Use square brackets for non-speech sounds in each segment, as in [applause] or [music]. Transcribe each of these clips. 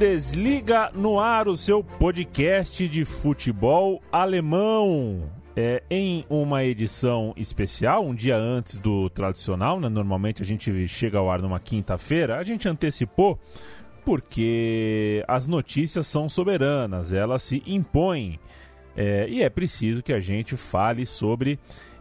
Bundesliga no ar, o seu podcast de futebol alemão. É, em uma edição especial, um dia antes do tradicional, né? normalmente a gente chega ao ar numa quinta-feira, a gente antecipou porque as notícias são soberanas, elas se impõem é, e é preciso que a gente fale sobre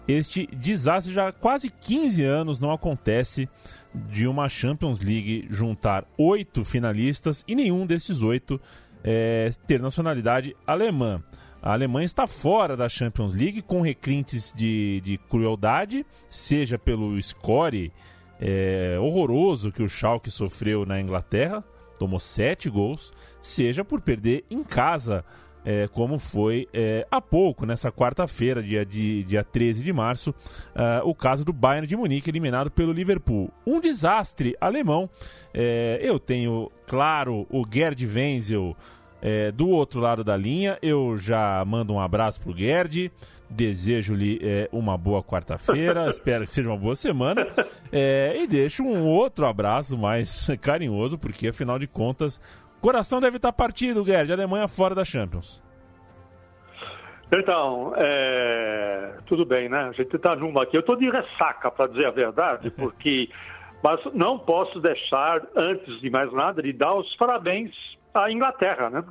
este desastre. Já quase 15 anos não acontece de uma Champions League juntar oito finalistas e nenhum desses oito é, ter nacionalidade alemã. A Alemanha está fora da Champions League com requintes de, de crueldade, seja pelo score é, horroroso que o Schalke sofreu na Inglaterra, tomou sete gols, seja por perder em casa é, como foi é, há pouco, nessa quarta-feira, dia, de, dia 13 de março, uh, o caso do Bayern de Munique eliminado pelo Liverpool. Um desastre alemão. É, eu tenho, claro, o Gerd Wenzel é, do outro lado da linha. Eu já mando um abraço pro Gerd. Desejo-lhe é, uma boa quarta-feira, [laughs] espero que seja uma boa semana. É, e deixo um outro abraço mais carinhoso, porque afinal de contas Coração deve estar partido, Gerd. Alemanha fora da Champions. Então, é... tudo bem, né? A gente está numa aqui. Eu estou de ressaca, para dizer a verdade, [laughs] porque. Mas não posso deixar, antes de mais nada, de dar os parabéns à Inglaterra, né?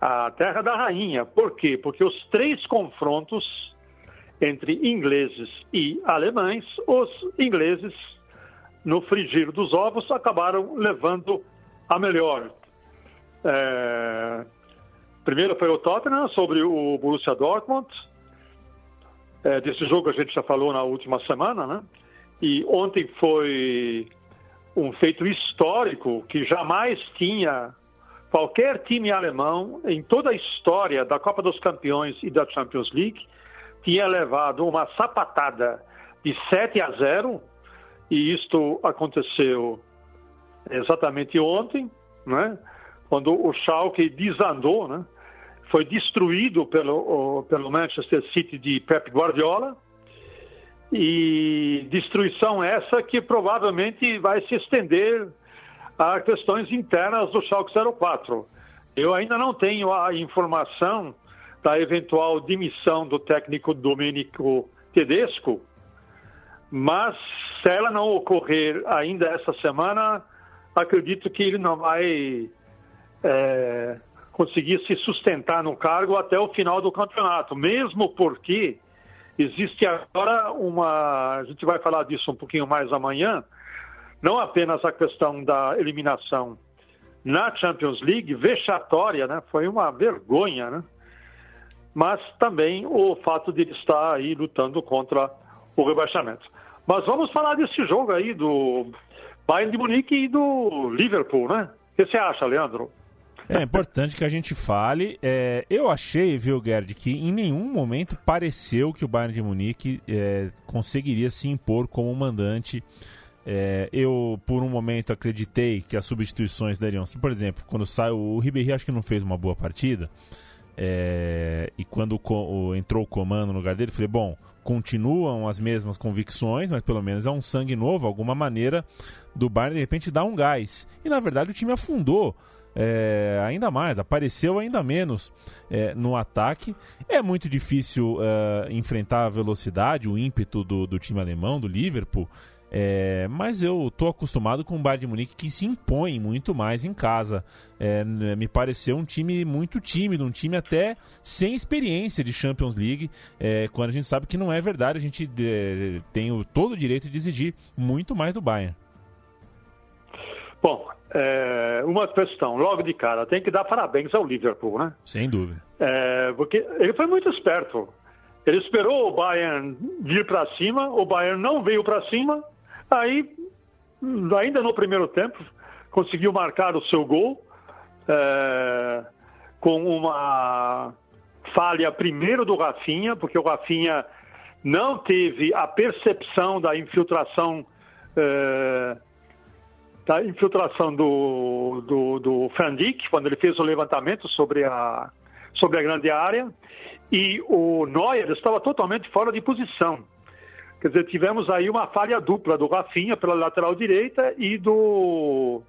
A terra da rainha. Por quê? Porque os três confrontos entre ingleses e alemães, os ingleses, no frigir dos ovos, acabaram levando a melhor. É... Primeiro foi o Tottenham sobre o Borussia Dortmund. É, desse jogo a gente já falou na última semana, né? E ontem foi um feito histórico que jamais tinha qualquer time alemão em toda a história da Copa dos Campeões e da Champions League tinha levado uma sapatada de 7 a 0 e isto aconteceu exatamente ontem, né? Quando o Schalke desandou, né? foi destruído pelo, pelo Manchester City de Pep Guardiola, e destruição essa que provavelmente vai se estender a questões internas do Schalke 04. Eu ainda não tenho a informação da eventual demissão do técnico Domenico Tedesco, mas se ela não ocorrer ainda essa semana, acredito que ele não vai é, conseguir se sustentar no cargo até o final do campeonato, mesmo porque existe agora uma. A gente vai falar disso um pouquinho mais amanhã. Não apenas a questão da eliminação na Champions League, vexatória, né? Foi uma vergonha, né? Mas também o fato de ele estar aí lutando contra o rebaixamento. Mas vamos falar desse jogo aí do Bayern de Munique e do Liverpool, né? O que você acha, Leandro? É importante que a gente fale. É, eu achei, viu, Gerd, que em nenhum momento pareceu que o Bayern de Munique é, conseguiria se impor como mandante. É, eu, por um momento, acreditei que as substituições dariam. Por exemplo, quando sai o Ribéry, acho que não fez uma boa partida. É, e quando o, entrou o comando no lugar dele, falei: bom, continuam as mesmas convicções, mas pelo menos é um sangue novo, alguma maneira do Bayern de repente dar um gás. E na verdade o time afundou é, ainda mais, apareceu ainda menos é, no ataque. É muito difícil é, enfrentar a velocidade, o ímpeto do, do time alemão, do Liverpool. É, mas eu estou acostumado com o Bayern de Munique que se impõe muito mais em casa. É, me pareceu um time muito tímido, um time até sem experiência de Champions League, é, quando a gente sabe que não é verdade. A gente é, tem o, todo o direito de exigir muito mais do Bayern. Bom, é, uma questão, logo de cara, tem que dar parabéns ao Liverpool, né? Sem dúvida. É, porque ele foi muito esperto. Ele esperou o Bayern vir para cima, o Bayern não veio para cima, aí, ainda no primeiro tempo, conseguiu marcar o seu gol é, com uma falha primeiro do Rafinha, porque o Rafinha não teve a percepção da infiltração é, da infiltração do, do, do Frandic, quando ele fez o levantamento sobre a, sobre a grande área, e o Neuer estava totalmente fora de posição. Quer dizer, tivemos aí uma falha dupla do Rafinha pela lateral direita e do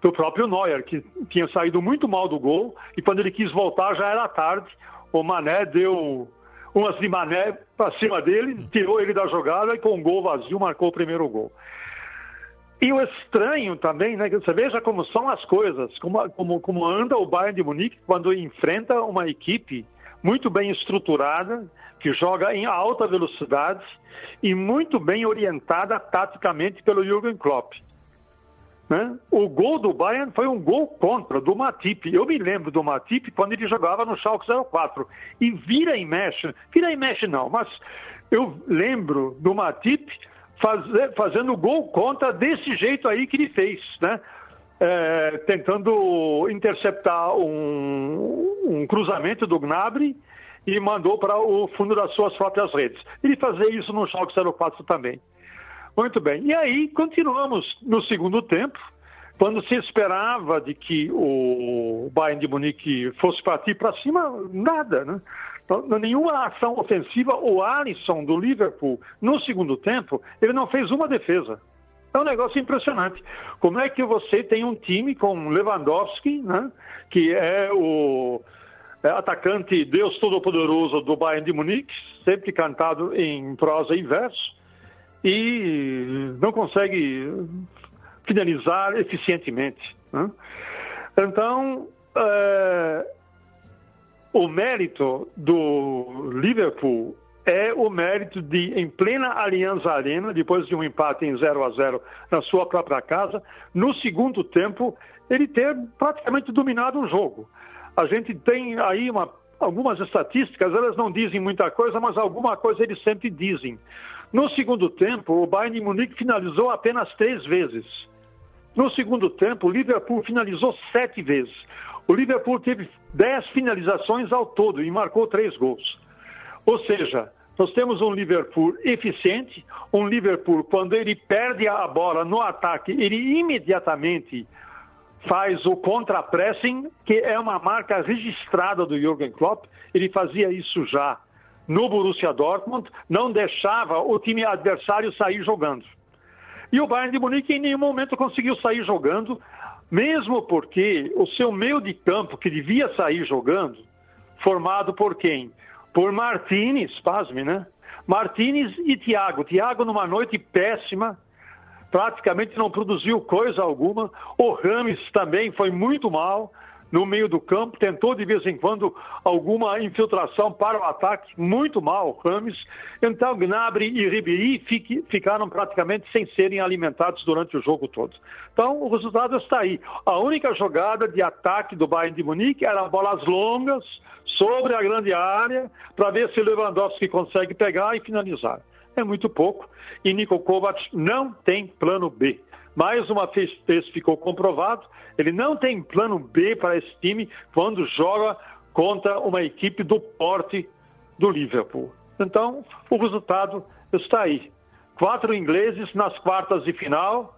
do próprio Neuer, que tinha saído muito mal do gol, e quando ele quis voltar já era tarde. O Mané deu umas de Mané para cima dele, tirou ele da jogada e com um gol vazio marcou o primeiro gol. E o estranho também, né? Você veja como são as coisas, como, como, como anda o Bayern de Munique quando enfrenta uma equipe muito bem estruturada, que joga em alta velocidade e muito bem orientada taticamente pelo Jürgen Klopp. Né? O gol do Bayern foi um gol contra do Matip. Eu me lembro do Matip quando ele jogava no Schalke 04. E vira e mexe, vira e mexe não, mas eu lembro do Matip fazer, fazendo gol contra desse jeito aí que ele fez, né? É, tentando interceptar um, um cruzamento do Gnabry e mandou para o fundo das suas próprias redes. Ele fazia isso no Schalke 04 também. Muito bem. E aí continuamos no segundo tempo, quando se esperava de que o Bayern de Munique fosse partir para cima, nada, né? Então, nenhuma ação ofensiva. O Alisson do Liverpool, no segundo tempo, ele não fez uma defesa. É um negócio impressionante. Como é que você tem um time com Lewandowski, né, que é o é, atacante Deus Todo-Poderoso do Bayern de Munique, sempre cantado em prosa e verso, e não consegue finalizar eficientemente. Né? Então, é, o mérito do Liverpool é o mérito de, em plena Aliança Arena, depois de um empate em 0 a 0 na sua própria casa, no segundo tempo, ele ter praticamente dominado o jogo. A gente tem aí uma, algumas estatísticas, elas não dizem muita coisa, mas alguma coisa eles sempre dizem. No segundo tempo, o Bayern de Munique finalizou apenas três vezes. No segundo tempo, o Liverpool finalizou sete vezes. O Liverpool teve dez finalizações ao todo e marcou três gols. Ou seja, nós temos um Liverpool eficiente, um Liverpool, quando ele perde a bola no ataque, ele imediatamente faz o contra-pressing, que é uma marca registrada do Jürgen Klopp. Ele fazia isso já no Borussia Dortmund, não deixava o time adversário sair jogando. E o Bayern de Munique em nenhum momento conseguiu sair jogando, mesmo porque o seu meio de campo, que devia sair jogando, formado por quem? Por Martinez, pasme, né? Martinez e Thiago. Thiago numa noite péssima, praticamente não produziu coisa alguma. O Rames também foi muito mal no meio do campo, tentou de vez em quando alguma infiltração para o ataque, muito mal Rames. Então Gnabry e Ribéry ficaram praticamente sem serem alimentados durante o jogo todo. Então o resultado está aí. A única jogada de ataque do Bayern de Munique era bolas longas sobre a grande área para ver se Lewandowski consegue pegar e finalizar. É muito pouco e Niko Kovac não tem plano B. Mais uma vez ficou comprovado, ele não tem plano B para esse time quando joga contra uma equipe do porte do Liverpool. Então, o resultado está aí. Quatro ingleses nas quartas de final.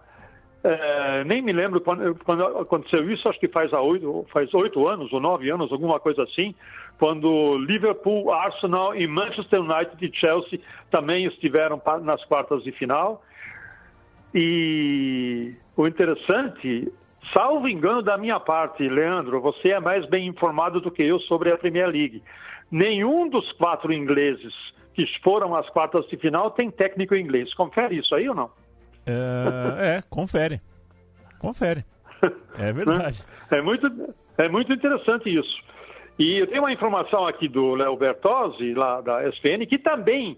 É, nem me lembro quando, quando, aconteceu isso, acho que faz oito, faz oito anos ou nove anos, alguma coisa assim, quando Liverpool, Arsenal e Manchester United e Chelsea também estiveram nas quartas de final. E o interessante, salvo engano da minha parte, Leandro, você é mais bem informado do que eu sobre a Premier League. Nenhum dos quatro ingleses que foram às quartas de final tem técnico inglês. Confere isso aí ou não? É, é confere. Confere. É verdade. [laughs] é, muito, é muito interessante isso. E eu tenho uma informação aqui do Léo Bertozzi, lá da SPN, que também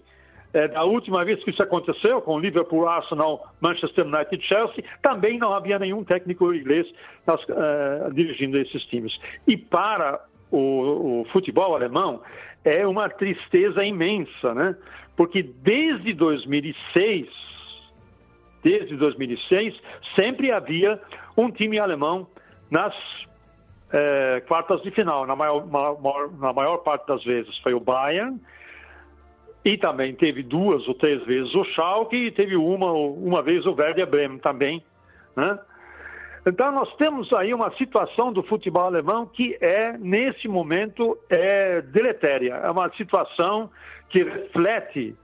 é, da última vez que isso aconteceu, com Liverpool, Arsenal, Manchester United Chelsea, também não havia nenhum técnico inglês nas, uh, dirigindo esses times. E para o, o, futebol alemão, é uma tristeza imensa, né? Porque desde 2006, desde 2006, sempre havia um time alemão nas é, quartas de final, na maior, maior, na maior parte das vezes foi o Bayern, e também teve duas ou três vezes o Schalke e teve uma, uma vez o Werder Bremen também, né? Então nós temos aí uma situação do futebol alemão que é nesse momento é deletéria, é uma situação que reflete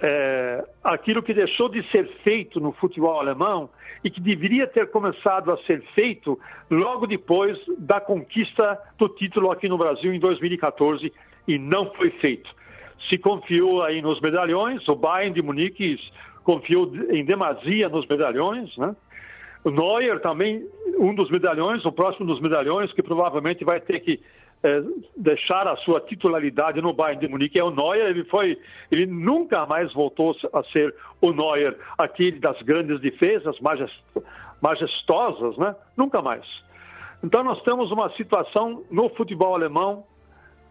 é, aquilo que deixou de ser feito no futebol alemão e que deveria ter começado a ser feito logo depois da conquista do título aqui no Brasil em 2014 e não foi feito. Se confiou aí nos medalhões, o Bayern de Munique confiou em demasia nos medalhões, né? O Neuer também, um dos medalhões, o próximo dos medalhões, que provavelmente vai ter que é, deixar a sua titularidade no Bayern de Munique é o Neuer. Ele foi, ele nunca mais voltou a ser o Neuer, aquele das grandes defesas majestosas, né? Nunca mais. Então nós temos uma situação no futebol alemão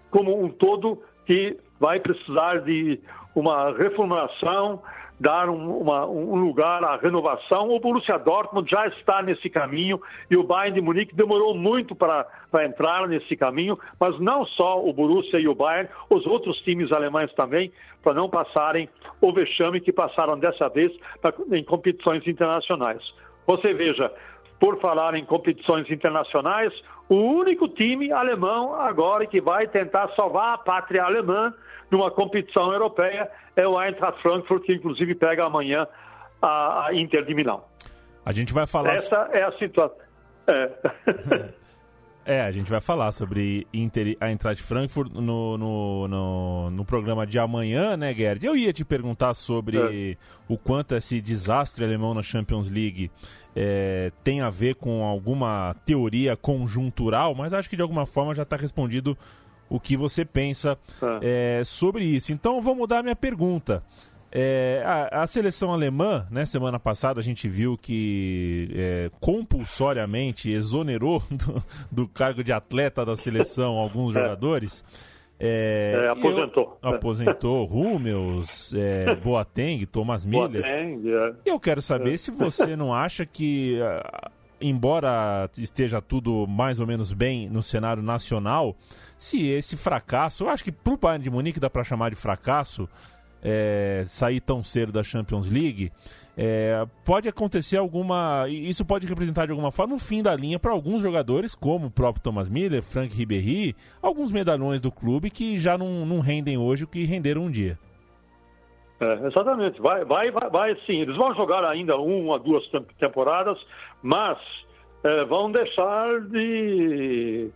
como um todo que vai precisar de uma reformulação, dar um, uma, um, lugar à renovação. O Borussia Dortmund já está nesse caminho e o Bayern de Munique demorou muito para, entrar nesse caminho, mas não só o Borussia e o Bayern, os outros times alemães também, para não passarem o vexame que passaram dessa vez em competições internacionais. Você veja, por falar em competições internacionais, o único time alemão agora que vai tentar salvar a pátria alemã numa competição europeia é o Eintracht Frankfurt, que inclusive pega amanhã a, Inter de Milão. A gente vai falar. Essa é a situação. É. [laughs] É, a gente vai falar sobre Inter, a Eintracht Frankfurt no, no, no, no, programa de amanhã, né, Gerd? Eu ia te perguntar sobre é. o quanto esse desastre alemão na Champions League é, tem a ver com alguma teoria conjuntural, mas acho que de alguma forma já está respondido o que você pensa é. sobre isso. Então, vou mudar a minha pergunta. É, a, a, seleção alemã, né, semana passada a gente viu que é, compulsoriamente exonerou [laughs] do, do, cargo de atleta da seleção [laughs] alguns é. jogadores. É, é, aposentou. Eu, aposentou Rummels, é, Boateng, Thomas [laughs] Miller. Boateng, é. Eu quero saber se você não acha que, embora esteja tudo mais ou menos bem no cenário nacional, se esse fracasso, eu acho que para o Bayern de Munique dá para chamar de fracasso, é, sair tão cedo da Champions League, é, pode acontecer alguma. Isso pode representar de alguma forma o fim da linha para alguns jogadores, como o próprio Thomas Miller, Frank Ribéry, alguns medalhões do clube que já não, não rendem hoje o que renderam um dia. É, exatamente, vai, vai, vai, vai sim. Eles vão jogar ainda uma, duas temporadas, mas é, vão deixar de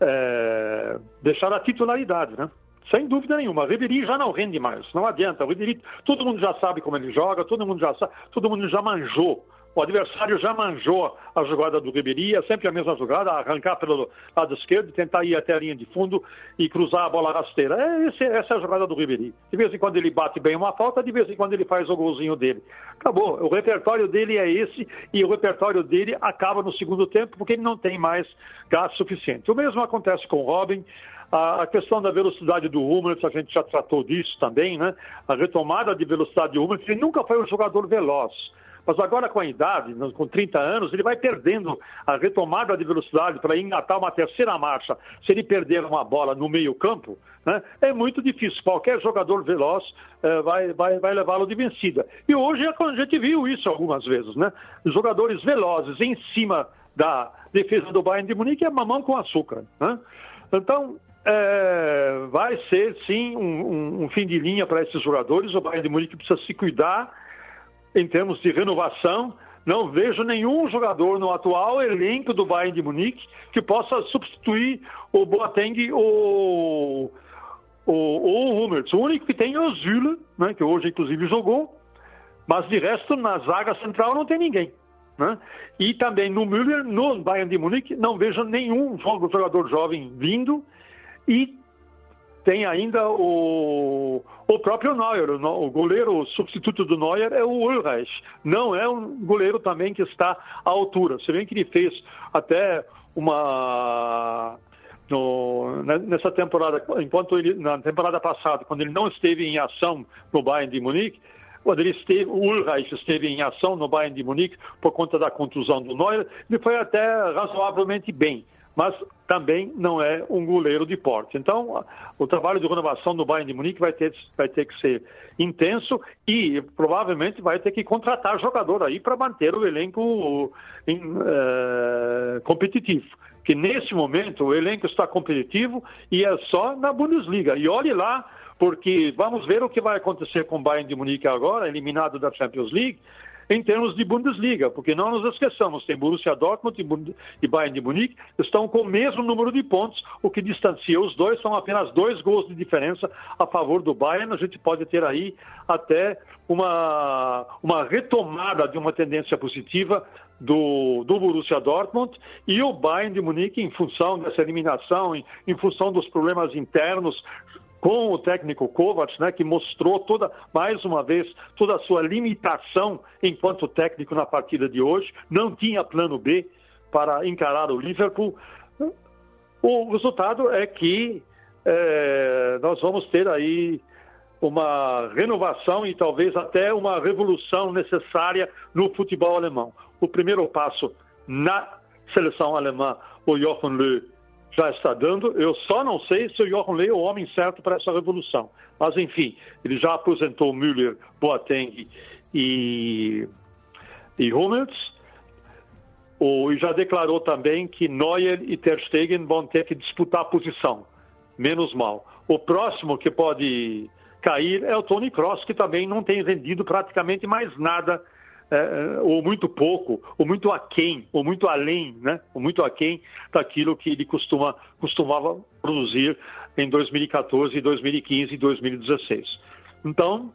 é, deixar a titularidade, né? Sem dúvida nenhuma. Ribéry já não rende mais, não adianta. O Ribéry, todo mundo já sabe como ele joga, todo mundo já sabe, todo mundo já manjou. O adversário já manjou a jogada do Ribéry, é sempre a mesma jogada, arrancar pelo lado esquerdo, tentar ir até a linha de fundo e cruzar a bola rasteira. É, esse, essa é a jogada do Ribéry. De vez em quando ele bate bem uma falta, de vez em quando ele faz o golzinho dele. Acabou. O repertório dele é esse e o repertório dele acaba no segundo tempo porque ele não tem mais gás suficiente. O mesmo acontece com o Robin. A questão da velocidade do Hummels, a gente já tratou disso também, né? A retomada de velocidade do Hummels, ele nunca foi um jogador veloz. Mas agora, com a idade, com 30 anos, ele vai perdendo a retomada de velocidade para engatar uma terceira marcha. Se ele perder uma bola no meio-campo, né, é muito difícil. Qualquer jogador veloz eh, vai, vai, vai levá-lo de vencida. E hoje a gente viu isso algumas vezes, né? Jogadores velozes em cima da defesa do Bayern de Munique é mamão com açúcar. Né? Então, é, vai ser sim um, um, fim de linha para esses jogadores. O Bayern de Munique precisa se cuidar em termos de renovação. Não vejo nenhum jogador no atual elenco do Bayern de Munique que possa substituir o Boateng ou o, o Hummels. O único que tem é o Zülle, né, que hoje inclusive jogou, mas de resto na zaga central não tem ninguém. Né? E também no Müller, no Bayern de Munique, não vejo nenhum jogador jovem vindo e tem ainda o, o próprio Neuer, o, o goleiro substituto do Neuer é o Ulreich. Não é um goleiro também que está à altura. Você vê que ele fez até uma no, nessa temporada, enquanto ele na temporada passada, quando ele não esteve em ação no Bayern de Munique, quando ele esteve, o Ulreich esteve em ação no Bayern de Munique por conta da contusão do Neuer, ele foi até razoavelmente bem. Mas também não é um goleiro de porte. Então, o trabalho de renovação do Bayern de Munique vai ter, vai ter que ser intenso e provavelmente vai ter que contratar jogador aí para manter o elenco em, é, competitivo. Que nesse momento o elenco está competitivo e é só na Bundesliga. E olhe lá, porque vamos ver o que vai acontecer com o Bayern de Munique agora, eliminado da Champions League em termos de Bundesliga, porque não nos esqueçamos, tem Borussia Dortmund e Bayern de Munique, estão com o mesmo número de pontos, o que distancia os dois, são apenas dois gols de diferença a favor do Bayern, a gente pode ter aí até uma, uma retomada de uma tendência positiva do, do Borussia Dortmund e o Bayern de Munique, em função dessa eliminação, em, em função dos problemas internos, com o técnico Kovac, né, que mostrou toda, mais uma vez, toda a sua limitação enquanto técnico na partida de hoje, não tinha plano B para encarar o Liverpool. O resultado é que é, nós vamos ter aí uma renovação e talvez até uma revolução necessária no futebol alemão. O primeiro passo na seleção alemã, o Jochen Löw já está dando. Eu só não sei se o Jochen Ley é o homem certo para essa revolução. Mas, enfim, ele já aposentou Müller, Boateng e, e Hummels. O, e já declarou também que Neuer e Ter Stegen vão ter que disputar a posição. Menos mal. O próximo que pode cair é o Tony Cross, que também não tem vendido praticamente mais nada é, é, ou muito pouco, ou muito aquém, ou muito além, né? ou muito aquém daquilo que ele costuma, costumava produzir em 2014, 2015 e 2016. Então,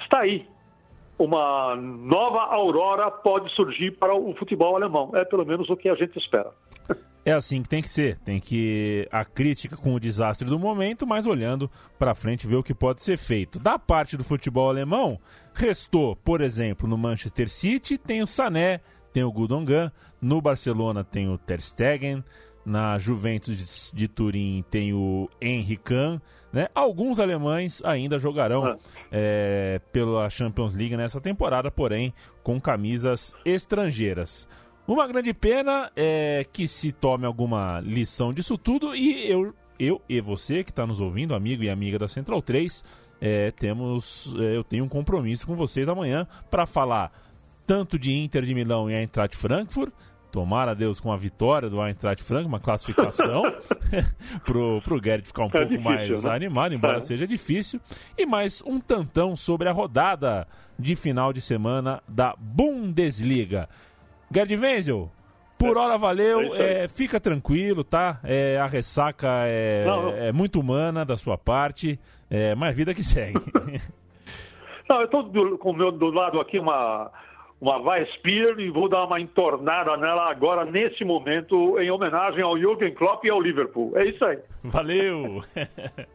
está aí. Uma nova aurora pode surgir para o futebol alemão. É pelo menos o que a gente espera. É assim que tem que ser. Tem que a crítica com o desastre do momento, mas olhando para frente ver o que pode ser feito. Da parte do futebol alemão, restou, por exemplo, no Manchester City tem o Sané, tem o Gundogan, no Barcelona tem o Ter Stegen, na Juventus de, de Turim tem o Henry Kahn, né? Alguns alemães ainda jogarão ah. é, pela Champions League nessa temporada, porém com camisas estrangeiras. Uma grande pena é que se tome alguma lição disso tudo e eu, eu e você que está nos ouvindo, amigo e amiga da Central 3, é, temos, é, eu tenho um compromisso com vocês amanhã para falar tanto de Inter de Milão e Eintracht Frankfurt, tomara Deus com a vitória do Eintracht Frankfurt, uma classificação [laughs] pro, pro Gerd ficar um é pouco difícil, mais né? animado, embora é. seja difícil, e mais um tantão sobre a rodada de final de semana da Bundesliga. Gerd Wenzel, por hora valeu, é, é fica tranquilo, tá? É, a ressaca é, não, não. é, muito humana da sua parte, é, mas vida que segue. [laughs] não, eu estou com o meu do lado aqui uma, uma Weissbier e vou dar uma entornada nela agora, nesse momento, em homenagem ao Jürgen Klopp e ao Liverpool. É isso aí. Valeu! [laughs]